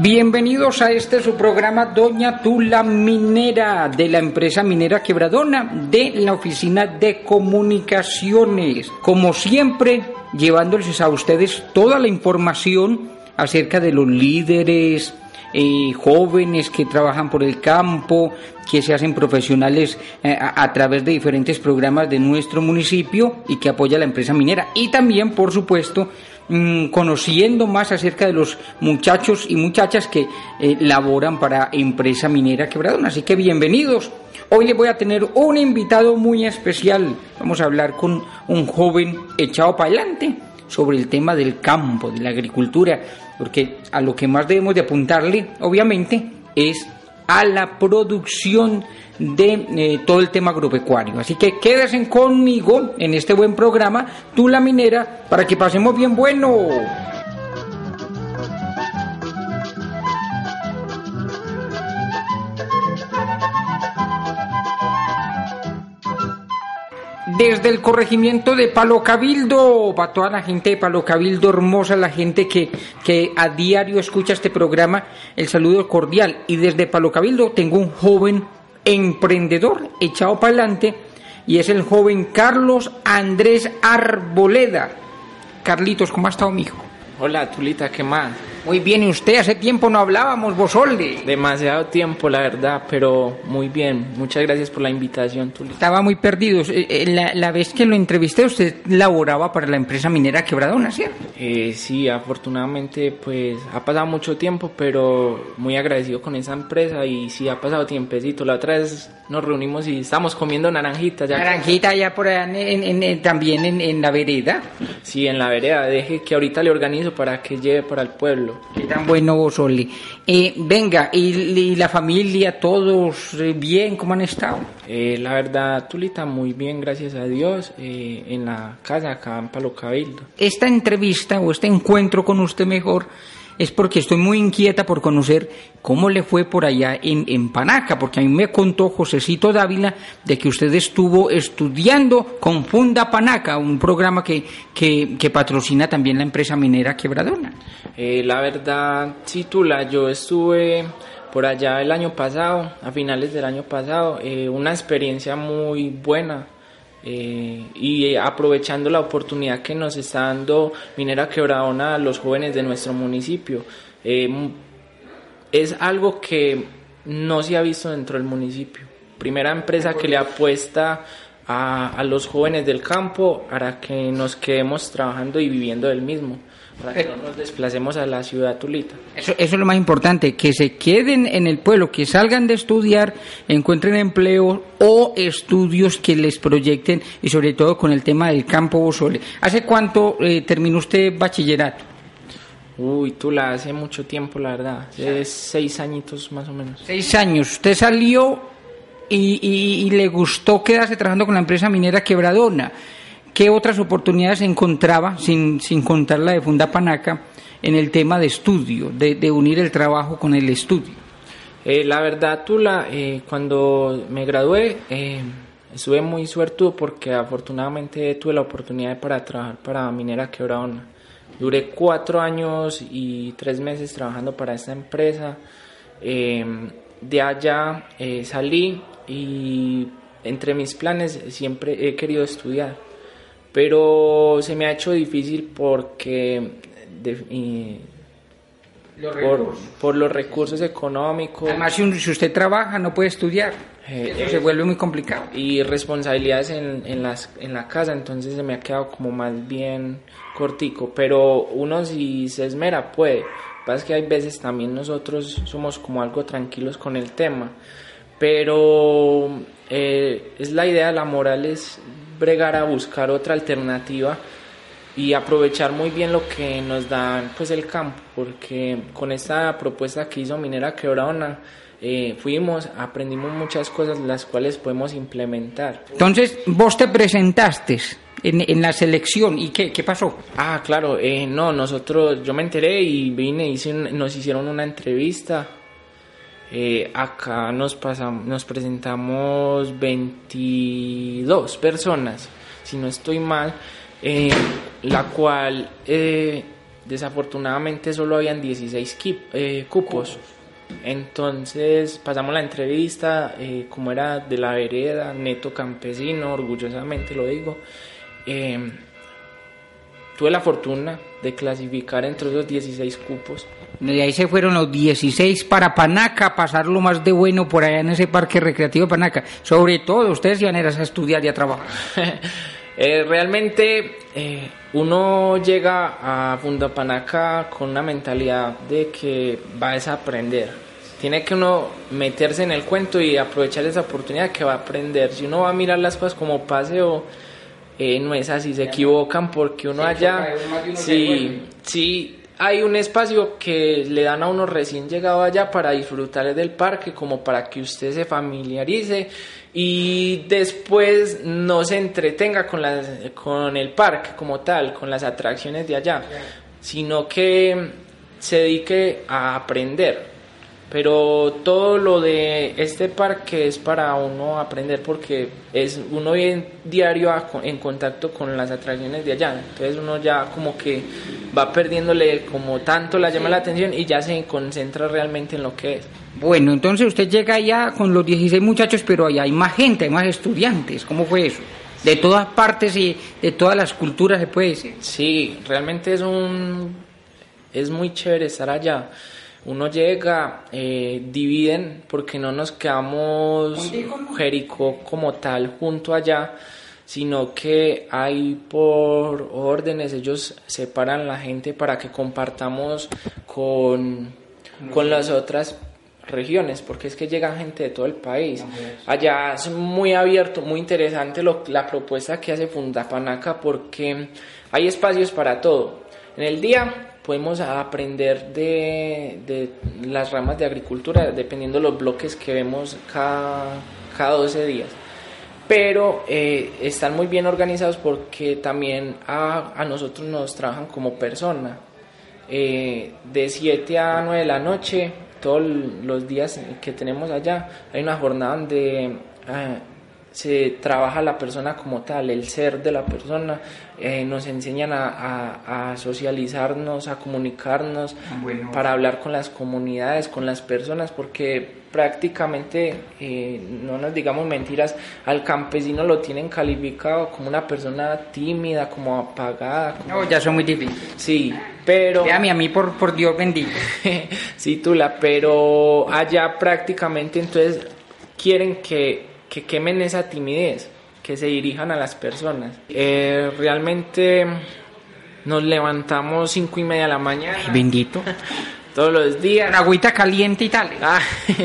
Bienvenidos a este su programa Doña Tula Minera de la empresa minera Quebradona de la oficina de comunicaciones. Como siempre, llevándoles a ustedes toda la información acerca de los líderes, eh, jóvenes que trabajan por el campo, que se hacen profesionales eh, a, a, través de diferentes programas de nuestro municipio y que apoya la empresa minera. Y también, por supuesto, mmm, conociendo más acerca de los muchachos y muchachas que eh, laboran para empresa minera Quebradona. Así que bienvenidos. Hoy les voy a tener un invitado muy especial. Vamos a hablar con un joven echado para adelante sobre el tema del campo, de la agricultura, porque a lo que más debemos de apuntarle, obviamente, es a la producción de eh, todo el tema agropecuario. Así que quédense conmigo en este buen programa, Tú la Minera, para que pasemos bien bueno. Desde el corregimiento de Palo Cabildo, para toda la gente de Palo Cabildo hermosa, la gente que, que a diario escucha este programa, el saludo cordial. Y desde Palo Cabildo tengo un joven emprendedor echado para adelante y es el joven Carlos Andrés Arboleda. Carlitos, ¿cómo ha estado, mijo? Hola, Tulita, ¿qué más? Muy bien, ¿y usted? Hace tiempo no hablábamos, Bosolde. Demasiado tiempo, la verdad, pero muy bien. Muchas gracias por la invitación, Tulita. Estaba muy perdido. La, la vez que lo entrevisté, usted laboraba para la empresa minera Quebradona, ¿cierto? Eh, sí, afortunadamente, pues ha pasado mucho tiempo, pero muy agradecido con esa empresa y sí ha pasado tiempecito. La otra vez nos reunimos y estamos comiendo naranjitas. Ya Naranjita ya por allá en, en, en, también en, la vereda. Sí, en la vereda. Deje que ahorita le organizo para que lleve para el pueblo. Qué tan bueno vos, Oli. Eh, venga, y, y, la familia, todos eh, bien? ¿Cómo han estado? Eh, la verdad, Tulita, muy bien, gracias a Dios, eh, en la casa acá en Palo Cabildo. Esta entrevista o este encuentro con usted mejor es porque estoy muy inquieta por conocer cómo le fue por allá en, Panaca, porque a mí me contó Josecito Dávila de que usted estuvo estudiando con Funda Panaca, un programa que, que, que patrocina también la empresa minera Quebradona. Eh, la verdad, sí, Tula, yo estuve por allá el año pasado, a finales del año pasado, eh, una experiencia muy buena. Eh, y aprovechando la oportunidad que nos está dando Minera Quebradona a los jóvenes de nuestro municipio. Eh, es algo que no se ha visto dentro del municipio. Primera empresa que le apuesta a, a los jóvenes del campo para que nos quedemos trabajando y viviendo del mismo para que no nos desplacemos a la ciudad Tulita. Eso, eso, es lo más importante, que se queden en el pueblo, que salgan de estudiar, encuentren empleo o estudios que les proyecten y sobre todo con el tema del campo Bosole. ¿Hace cuánto eh, terminó usted bachillerato? Uy, Tula, hace mucho tiempo, la verdad, hace seis añitos más o menos. Seis años. Usted salió y, y, y le gustó quedarse trabajando con la empresa minera Quebradona. ¿Qué otras oportunidades encontraba, sin, sin contar la de Funda Panaca, en el tema de estudio, de, de unir el trabajo con el estudio? Eh, la verdad, Tula, eh, cuando me gradué, eh, estuve muy suertudo porque afortunadamente tuve la oportunidad para trabajar para Minera Quebradona. Duré cuatro años y tres meses trabajando para esta empresa. de allá salí y entre mis planes siempre he querido estudiar pero se me ha hecho difícil porque de, y, los por, por, los recursos económicos. Además, si, si usted trabaja, no puede estudiar. Eh, Eso eh, se vuelve muy complicado. Y responsabilidades en, en, las, en la casa, entonces se me ha quedado como más bien cortico. Pero uno si se esmera puede. pasa es que hay veces también nosotros somos como algo tranquilos con el tema, pero eh, es la idea, la moral es bregar a buscar otra alternativa y aprovechar muy bien lo que nos da pues el campo, porque con esta propuesta que hizo Minera Quebradona, eh, fuimos, aprendimos muchas cosas las cuales podemos implementar. Entonces, vos te presentaste en, en la selección y qué, qué pasó? Ah, claro, eh, no, nosotros, yo me enteré y vine, hice, nos hicieron una entrevista. Eh, acá nos, pasamos, nos presentamos 22 personas, si no estoy mal, eh, la cual eh, desafortunadamente solo habían 16 eh, cupos. Entonces pasamos la entrevista, como era de la vereda, neto campesino, orgullosamente lo digo. Tuve la fortuna de clasificar entre esos 16 cupos. De ahí se fueron los 16 para Panaca, a pasar lo más de bueno por allá en ese parque recreativo de Panaca. Sobre todo, ustedes iban a estudiar y a trabajar. Eh, realmente eh, uno llega a Fundapanaca con una mentalidad de que va a desaprender. Tiene que uno meterse en el cuento y aprovechar esa oportunidad que va a aprender. Si uno va a mirar las cosas como paseo, eh, no es así, se equivocan porque uno allá, sí, sí, hay un espacio que le dan a uno recién llegado allá para disfrutar del parque, como para que usted se familiarice y después no se entretenga con, las, con el parque como tal, con las atracciones de allá, sino que se dedique a aprender. Pero todo lo de este parque es para uno aprender porque es uno viene diario a- en contacto con las atracciones de allá. Entonces uno ya como que va perdiéndole como tanto la llama la atención y ya se concentra realmente en lo que es. Bueno, entonces usted llega allá con los 16 muchachos, pero allá hay más gente, hay más estudiantes. ¿Cómo fue eso? De todas partes y de todas las culturas se puede decir. Sí, realmente es un es muy chévere estar allá. Uno llega, eh, dividen porque no nos quedamos Jericó como tal junto allá, sino que hay por órdenes, ellos separan la gente para que compartamos con, con las otras regiones, porque es que llega gente de todo el país. Allá es muy abierto, muy interesante lo- la propuesta que hace Fundapanaca porque hay espacios para todo. En el día podemos aprender de, de las ramas de agricultura dependiendo de los bloques que vemos cada, cada 12 días pero eh, están muy bien organizados porque también a, a nosotros nos trabajan como persona. Eh, de 7 a 9 de la noche, todos los días que tenemos allá, hay una jornada donde ah, se trabaja la persona como tal, el ser de la persona, eh, nos enseñan a, a- a socializarnos, a comunicarnos, Bueno. para hablar con las comunidades, con las personas, porque prácticamente, eh, no nos digamos mentiras, al campesino lo tienen calificado como una persona tímida, como apagada, como- No, ya son muy difíciles. sí, pero... Déjame a mí, por, por Dios bendito. sí, Tula, pero allá prácticamente entonces quieren que, que quemen esa timidez, que se dirijan a las personas. Eh, realmente nos levantamos cinco y media de la mañana, Bendito. todos los días. Agüita caliente y tal. Ah,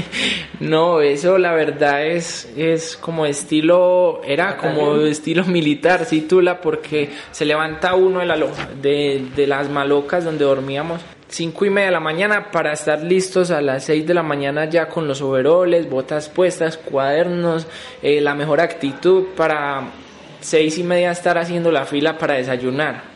no, eso la verdad es, es como estilo, era como estilo militar, sí, Tula, porque se levanta uno de, la, de las malocas donde dormíamos. Cinco y media de la mañana para estar listos a las seis de la mañana ya con los overoles, botas puestas, cuadernos, eh, la mejor actitud para seis y media estar haciendo la fila para desayunar.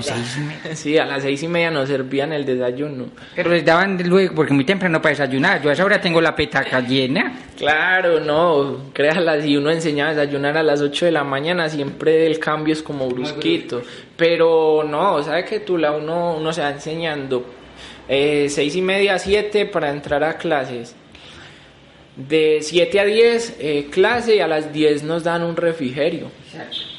Seis y media. Sí, a las seis y media nos servían el desayuno. Pero les daban luego, porque muy temprano para desayunar. Yo a esa hora tengo la petaca llena. Claro, no, créala, si uno enseñaba a desayunar a las 8 de la mañana, siempre el cambio es como brusquito. Pero no, ¿sabe que tú la uno, uno se va enseñando eh, seis y media a 7 para entrar a clases? De 7 a 10 eh, clase y a las 10 nos dan un refrigerio.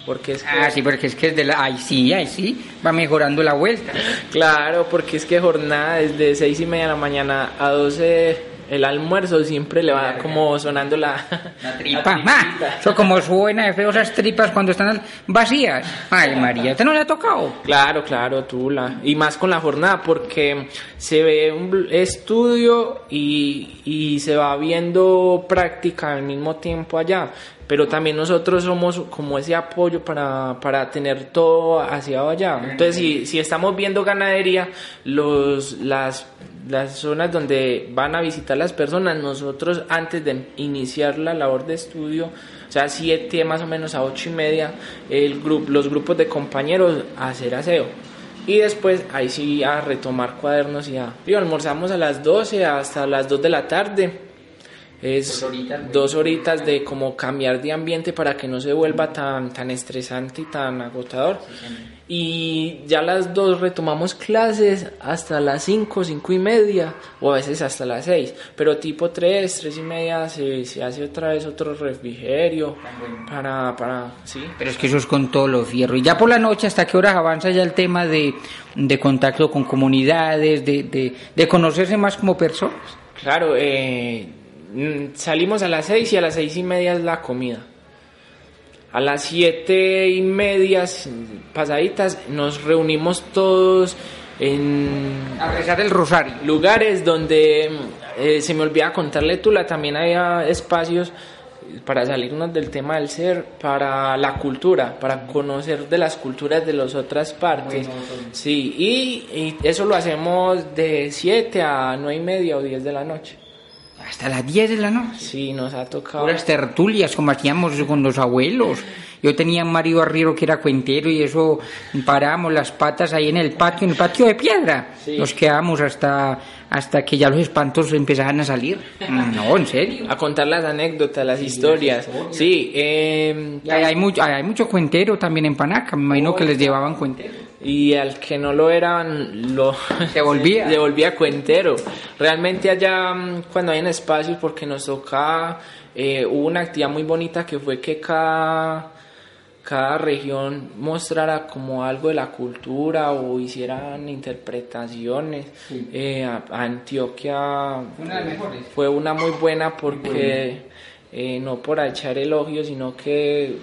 Porque es que, Ah, sí, porque es que es de la... Ay, sí, ay, sí. Va mejorando la vuelta. Claro, porque es que jornada desde 6 y media de la mañana a 12 el almuerzo siempre le va como sonando la, la tripa. Ah, eso como suena de feo esas tripas cuando están vacías. Ay, María, ¿usted no le ha tocado? Claro, claro, tú la. Y más con la jornada, porque se ve un estudio y, y se va viendo práctica al mismo tiempo allá pero también nosotros somos como ese apoyo para, para tener todo hacia allá. Entonces, si, si estamos viendo ganadería, los, las, las zonas donde van a visitar las personas, nosotros antes de iniciar la labor de estudio, o sea, siete más o menos a ocho y media, el grupo, los grupos de compañeros a hacer aseo. Y después ahí sí a retomar cuadernos y ya. Y almorzamos a las 12 hasta las 2 de la tarde es dos horitas, de como cambiar de ambiente para que no se vuelva tan, tan estresante y tan agotador. y ya las dos retomamos clases hasta las cinco, cinco y media, o a veces hasta las seis, pero tipo tres, tres y media se, se hace otra vez otro refrigerio para, para, sí. Pero es que eso es con todo lo fierro. Y ya por la noche, ¿hasta qué horas avanza ya el tema de, de contacto con comunidades, de, de, de conocerse más como personas? Claro, eh salimos a las seis y a las seis y media es la comida. A las siete y media pasaditas nos reunimos todos en... A rezar el rosario. Lugares donde, eh, se me olvida contarle Tula, también había espacios para salirnos del tema del ser, para la cultura, para conocer de las culturas de las otras partes. Sí, y, y, eso lo hacemos de 7 a 9 y media o 10 de la noche. Hasta las 10 de la noche. Sí, nos ha tocado. Las tertulias, como hacíamos con los abuelos. Yo tenía un marido arriero que era cuentero y eso parábamos las patas ahí en el patio, en el patio de piedra. Nos quedamos hasta, hasta que ya los espantos empezaban a salir. No, en serio. A contar las anécdotas, las historias. Sí, eh, hay, hay, mucho, hay mucho cuentero también en Panaca. Me imagino que les llevaban cuentero y al que no lo eran lo devolvía devolvía cuentero. Realmente allá mm, cuando hay en espacios porque nos toca eh, hubo una actividad muy bonita que fue que cada cada región mostrara como algo de la cultura o hicieran interpretaciones eh, Antioquia. Fue una muy buena porque eh, no por echar elogios sino que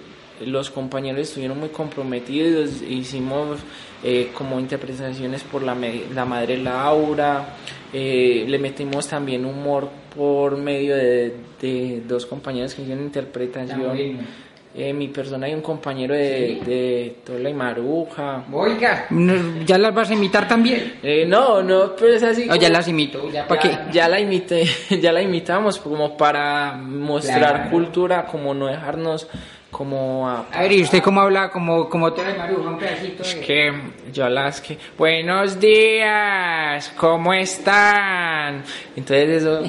los compañeros estuvieron muy comprometidos hicimos eh, como interpretaciones por la, la madre Laura, eh, le metimos también humor por medio de, de dos compañeros que hicieron interpretación. Eh, mi persona y un compañero de, de Tola y Maruja. Oiga, ¿ya las vas a imitar también? Eh, no, no, pero es así. O ya las imito, ¿ya para qué? Ya la imité, ya la imitamos como para mostrar cultura, como no dejarnos como a, a ver, ¿y usted cómo habla? Como, como todo el Maruja, un pedacito. Es que yo las que, buenos días, ¿cómo están? Entonces eso,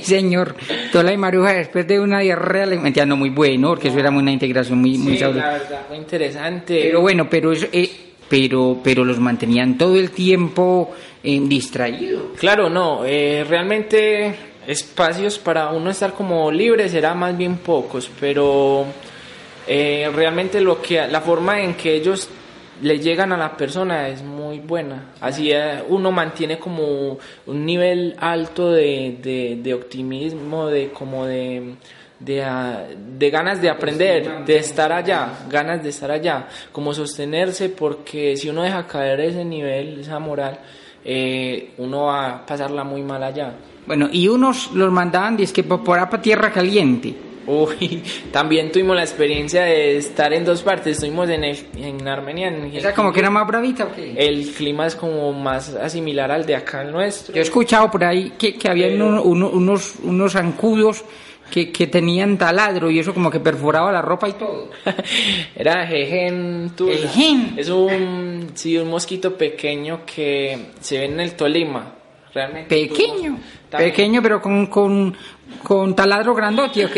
señor, Tola y Maruja después de una diarrea le no muy bueno, porque eso era una integración muy, muy sí, la verdad, muy interesante. Pero bueno, pero eso, eh, pero, pero los mantenían todo el tiempo eh, distraídos. Claro, no, eh, realmente espacios para uno estar como libre será más bien pocos, pero eh, realmente lo que la forma en que ellos le llegan a la persona es muy buena. Así eh, uno mantiene como un nivel alto de, de, optimismo, de como de, ah, de, ganas de aprender, de estar allá, ganas de estar allá, como sostenerse, porque si uno deja caer ese nivel, esa moral, eh, uno va a pasarla muy mal allá. Bueno, y unos los mandaban, dice que por para tierra caliente. Uy, también tuvimos la experiencia de estar en dos partes. Estuvimos en, en Armenia. En ¿Esa como que era más bravita o qué? El clima es como más similar al de acá el nuestro. Yo he escuchado por ahí que, que había unos, unos zancudos que, que, tenían taladro y eso como que perforaba la ropa y todo. Era jejen. ¿Jejen? Es un, sí, un mosquito pequeño que se ve en el Tolima. Realmente. Pequeño. Pequeño, pero con, con, con taladro grandote.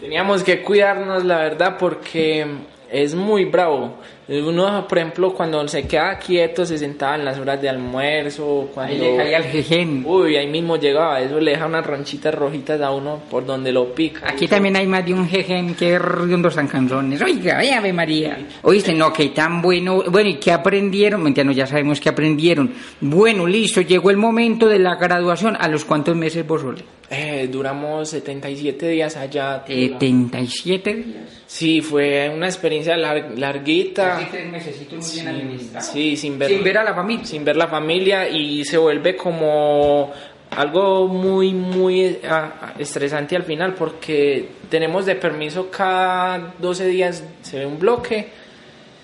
Teníamos que cuidarnos, la verdad, porque es muy bravo. Uno, por ejemplo, cuando se queda quieto, se sentaba en las horas de almuerzo, cuando... Ahí le caía el jejen. Uy, ahí mismo llegaba, eso le deja unas ronchitas rojitas a uno por donde lo pica. Aquí también hay más de un jejen que riendo San Canzones. Oiga, ay, Ave María. Oíste, no, que tan bueno. Bueno, ¿y qué aprendieron? Mentira, no, ya sabemos que aprendieron. Bueno, listo, llegó el momento de la graduación. ¿A los cuántos meses vos Ole? Eh, duramos 77 días allá. Eh, 77 días. Sí, fue una experiencia lar- larguita. Casi tres mesecitos muy bien Sí, sí, sin ver, Sin ver a la familia. sin ver la familia y se vuelve como algo muy, muy ah, estresante al final porque tenemos de permiso cada 12 días, se ve un bloque,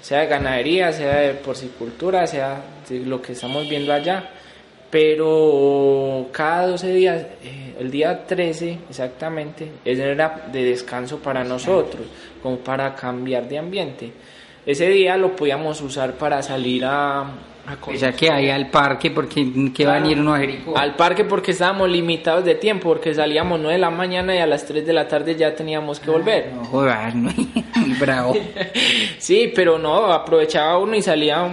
sea de ganadería, sea de porcicultura, sea de lo que estamos viendo allá, pero cada 12 días, eh, el día 13 exactamente, ese era de descanso para nosotros, como para cambiar de ambiente. Ese día lo podíamos usar para salir a, a O sea que ahí al parque, porque que va a venir uno a Jericó. al parque porque estábamos limitados de tiempo, porque salíamos 9 de la mañana y a las 3 de la tarde ya teníamos que volver. No jodas, no, bravo. Sí, pero no, aprovechaba uno y salía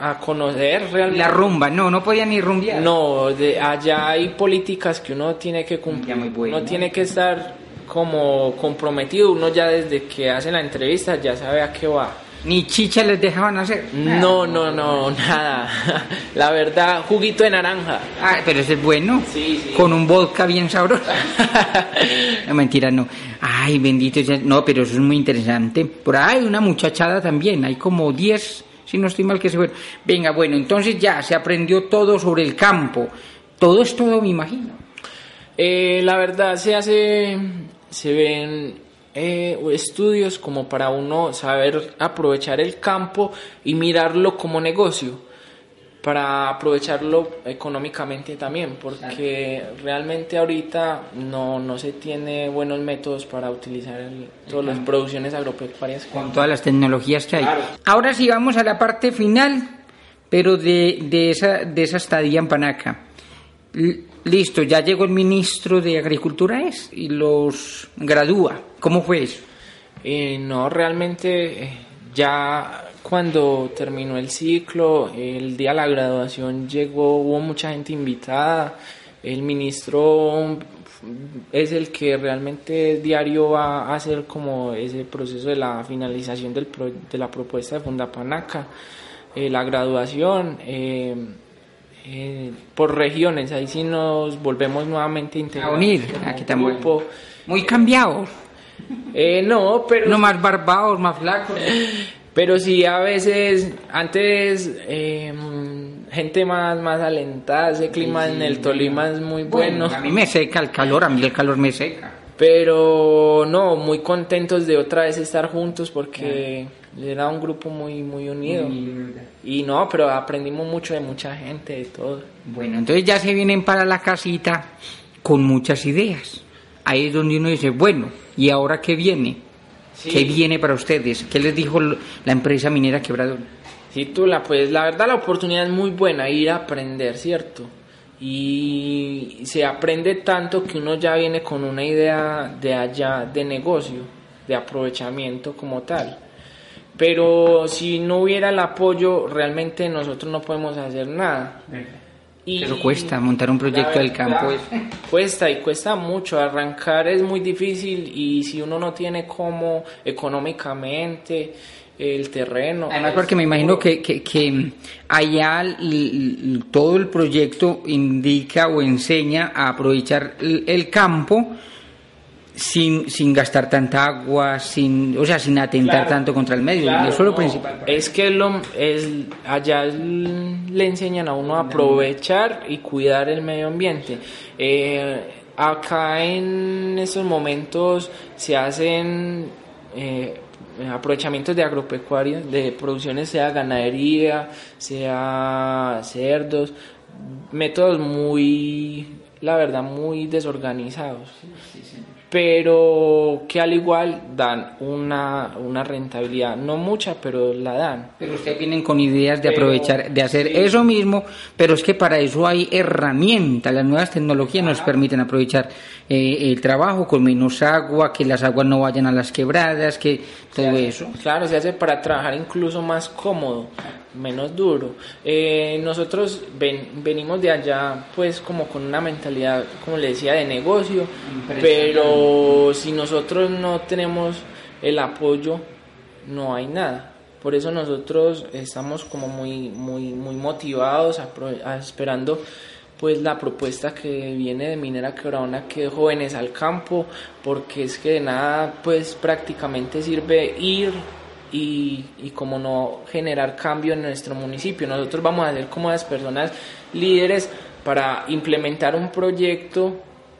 a conocer realmente. La rumba, no, no podía ni rumbear. No, de allá hay políticas que uno tiene que cumplir. Muy bueno. Uno tiene que estar como comprometido. Uno ya desde que hace la entrevista ya sabe a qué va. Ni chicha les dejaban hacer. No, no, no, nada. La verdad, juguito de naranja. Ah, pero ese es bueno. Sí, sí. Con un vodka bien sabroso. no, mentira, no. Ay, bendito. No, pero eso es muy interesante. Por ahí hay una muchachada también. Hay como 10, si no estoy mal que se fueron. Venga, bueno, entonces ya se aprendió todo sobre el campo. Todo es todo, me imagino. Eh, la verdad se hace, se ven eh, estudios como para uno saber aprovechar el campo y mirarlo como negocio, para aprovecharlo económicamente también, porque realmente ahorita no, no se tiene buenos métodos para utilizar el- todas las producciones agropecuarias. Con todas las tecnologías que hay. Claro. Ahora sí vamos a la parte final, pero de, de, esa, de esa estadía en Panaca. Listo, ya llegó el ministro de Agricultura es y los gradúa. ¿Cómo fue eso? Eh, no, realmente eh, ya cuando terminó el ciclo, el día de la graduación llegó, hubo mucha gente invitada, el ministro es el que realmente diario va a hacer como ese proceso de la finalización del pro- de la propuesta de Fundapanaca, eh, la graduación. eh, eh, por regiones, ahí sí nos volvemos nuevamente a integrar A unir, aquí grupo. Muy cambiados, Eh, no, pero no más barbados, más flacos. pero sí, a veces, antes, eh, gente más, más alentada, ese clima en el Tolima es muy bueno, a mí me seca el calor, a mí el calor me seca. pero no, muy contentos de otra vez estar juntos porque era un grupo muy, muy unido. Y no, pero aprendimos mucho de mucha gente, de todo. Bueno, entonces ya se vienen para la casita con muchas ideas. Ahí es donde uno dice, bueno, ¿y ahora qué viene? ¿Qué viene para ustedes? ¿Qué les dijo la empresa minera Quebradón? Sí, Tula, pues la verdad la oportunidad es muy buena ir a aprender, ¿cierto? Y se aprende tanto que uno ya viene con una idea de allá de negocio, de aprovechamiento como tal. Pero si no hubiera el apoyo, realmente nosotros no podemos hacer nada. Y Eso cuesta, montar un proyecto del campo. Verdad, es... Cuesta y cuesta mucho, arrancar es muy difícil y si uno no tiene como económicamente el terreno. Además, porque me imagino que, que, que allá todo el proyecto indica o enseña a aprovechar el, el campo sin, sin gastar tanta agua, sin, o sea, sin atentar Claro, tanto contra el medio. claro, Eso es lo no, principal. Es que lo, es, allá le enseñan a uno a aprovechar y cuidar el medio ambiente. Eh, acá en estos momentos se hacen eh, aprovechamientos de agropecuarias, de producciones, sea ganadería, sea cerdos, métodos muy, la verdad, muy desorganizados. Pero que al igual dan una, una rentabilidad, no mucha, pero la dan. Pero ustedes vienen con ideas de aprovechar, de hacer eso mismo, pero es que para eso hay herramientas, las nuevas tecnologías nos permiten aprovechar eh, el trabajo con menos agua, que las aguas no vayan a las quebradas, que todo eso. Claro, se hace para trabajar incluso más cómodo, menos duro. Eh, nosotros venimos de allá pues como con una mentalidad, como le decía, de negocio, pero si nosotros no tenemos el apoyo, no hay nada. Por eso nosotros estamos como muy, muy, muy motivados, esperando pues la propuesta que viene de Minera Quebradona que jóvenes al campo porque es que de nada pues prácticamente sirve ir y, y como no generar cambio en nuestro municipio nosotros vamos a ser como las personas líderes para implementar un proyecto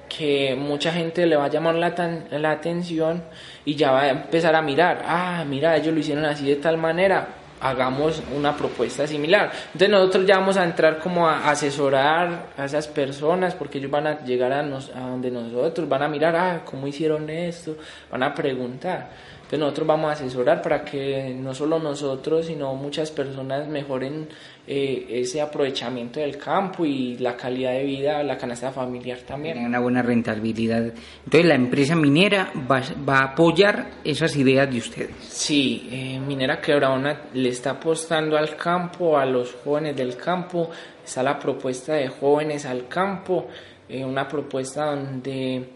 que mucha gente le va a llamar la, la atención y ya va a empezar a mirar, ah, mira, ellos lo hicieron así de tal manera, hagamos una propuesta similar. Entonces nosotros ya vamos a entrar como a asesorar a esas personas porque ellos van a llegar a, nos, a donde nosotros, van a mirar, ah, ¿cómo hicieron esto? Van a preguntar. Entonces nosotros vamos a asesorar para que no solo nosotros, sino muchas personas mejoren eh, ese aprovechamiento del campo y la calidad de vida, la canasta familiar también. una buena rentabilidad. Entonces la empresa minera va, a apoyar esas ideas de ustedes. Sí, eh, Minera Quebradona le está apostando al campo, a los jóvenes del campo. Está la propuesta de jóvenes al campo, eh, una propuesta donde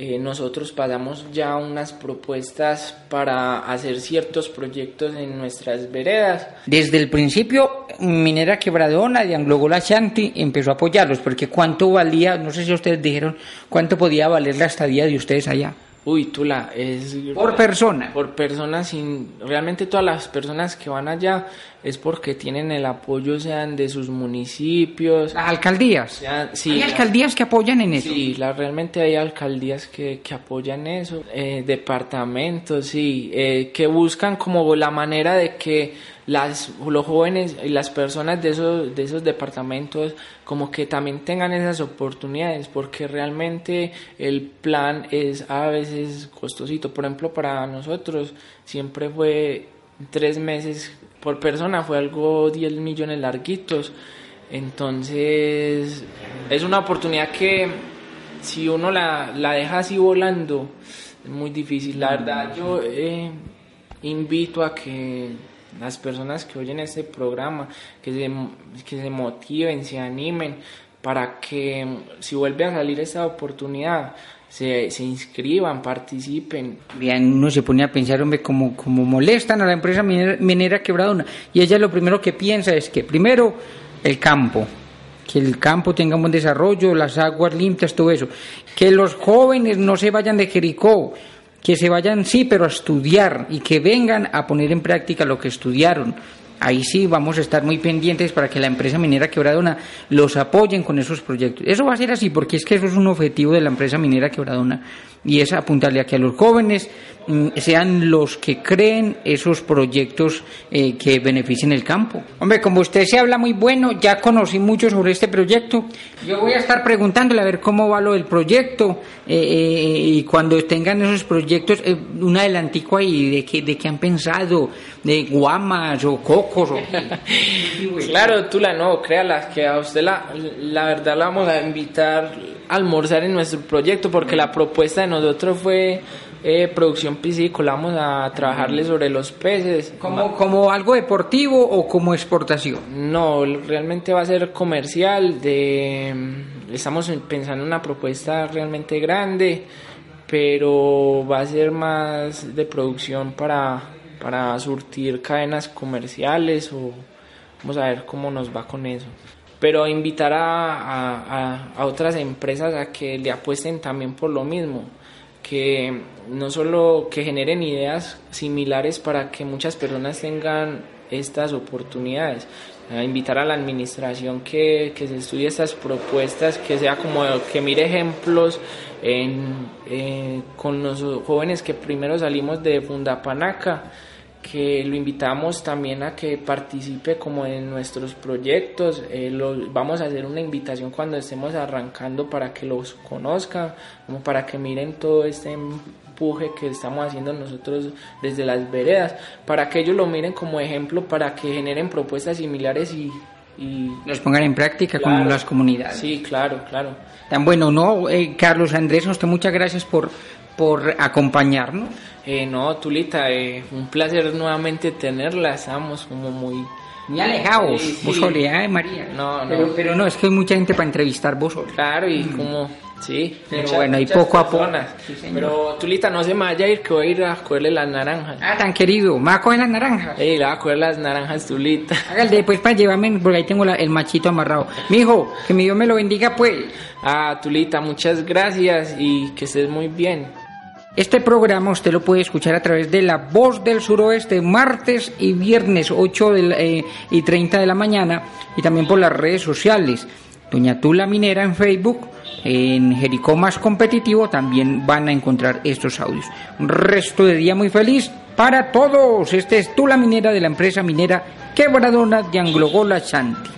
eh, nosotros pasamos ya unas propuestas para hacer ciertos proyectos en nuestras veredas. Desde el principio, Minera Quebradona de Anglogola Shanti empezó a apoyarlos, porque cuánto valía, no sé si ustedes dijeron, cuánto podía valer la estadía de ustedes allá. Uy, Tula, es... Por persona. Por persona, sin... Realmente todas las personas que van allá es porque tienen el apoyo, sean de sus municipios. ¿Las alcaldías? sí, ¿Hay alcaldías que apoyan en eso? Sí, la, realmente hay alcaldías que, que apoyan eso. Eh, departamentos, sí, eh, que buscan como la manera de que las, los jóvenes y las personas de esos, de esos departamentos como que también tengan esas oportunidades, porque realmente el plan es a veces costosito. Por ejemplo, para nosotros siempre fue tres meses por persona, fue algo 10 millones larguitos. Entonces, es una oportunidad que si uno la, la deja así volando, es muy difícil. La verdad, yo eh, invito a que las personas que oyen este programa, que se, que se motiven, se animen, para que si vuelve a salir esta oportunidad, se, se inscriban, participen. Bien, uno se pone a pensar, hombre, como, como molestan a la empresa minera, minera quebradona. Y ella lo primero que piensa es que, primero, el campo, que el campo tenga un buen desarrollo, las aguas limpias, todo eso. Que los jóvenes no se vayan de Jericó, que se vayan, sí, pero a estudiar y que vengan a poner en práctica lo que estudiaron. Ahí sí vamos a estar muy pendientes para que la empresa minera Quebradona los apoyen con esos proyectos. Eso va a ser así porque es que eso es un objetivo de la empresa minera Quebradona y es apuntarle a que a los jóvenes mm, sean los que creen esos proyectos eh, que beneficien el campo. Hombre, como usted se habla muy bueno, ya conocí mucho sobre este proyecto. Yo voy a estar preguntándole a ver cómo va lo del proyecto eh, eh, y cuando tengan esos proyectos, un adelantico ahí de qué de qué han pensado, de guamas o cocos. O... claro, tú la no, créala, que a usted la, la verdad la vamos a invitar a almorzar en nuestro proyecto porque la propuesta de nosotros fue eh, producción piscícola, vamos a trabajarle sobre los peces. ¿Como, ¿Como algo deportivo o como exportación? No, realmente va a ser comercial, de, estamos pensando en una propuesta realmente grande, pero va a ser más de producción para, para surtir cadenas comerciales o vamos a ver cómo nos va con eso pero invitar a, a, otras empresas a que le apuesten también por lo mismo que no solo que generen ideas similares para que muchas personas tengan estas oportunidades, a invitar a la administración que, que, se estudie estas propuestas, que sea como que mire ejemplos en, eh, con los jóvenes que primero salimos de Fundapanaca, que lo invitamos también a que participe como en nuestros proyectos. Eh, lo, vamos a hacer una invitación cuando estemos arrancando para que los conozcan, como para que miren todo este empuje que estamos haciendo nosotros desde las veredas, para que ellos lo miren como ejemplo, para que generen propuestas similares y... y los pongan en práctica con las comunidades. Sí, claro, claro. Tan bueno, ¿no? Eh, Carlos Andrés, usted muchas gracias por, por acompañarnos. Eh, no, Tulita, eh, un placer nuevamente tenerla, estamos como muy... Muy alejados, sí, vos de María. No, no. Pero, pero, no, es que hay mucha gente para entrevistar vos. Claro, y como... Sí, pero bueno, y poco a poco. Sí, pero Tulita, no se me vaya a ir que voy a ir a cogerle las naranjas. Ah, tan querido, ¿me va a coger las naranjas? Sí, le va a coger las naranjas, Tulita. Hágale después para llevarme, porque ahí tengo la, el machito amarrado. Mijo, que mi Dios me lo bendiga, pues. Ah, Tulita, muchas gracias y que estés muy bien. Este programa usted lo puede escuchar a través de La Voz del Suroeste, martes y viernes 8 de la, eh, y 30 de la mañana, y también por las redes sociales. Doña Tula Minera en Facebook, en Jericó Más Competitivo también van a encontrar estos audios. Un resto de día muy feliz para todos. Este es Tula Minera de la empresa minera Quebradona de Anglogola Santi.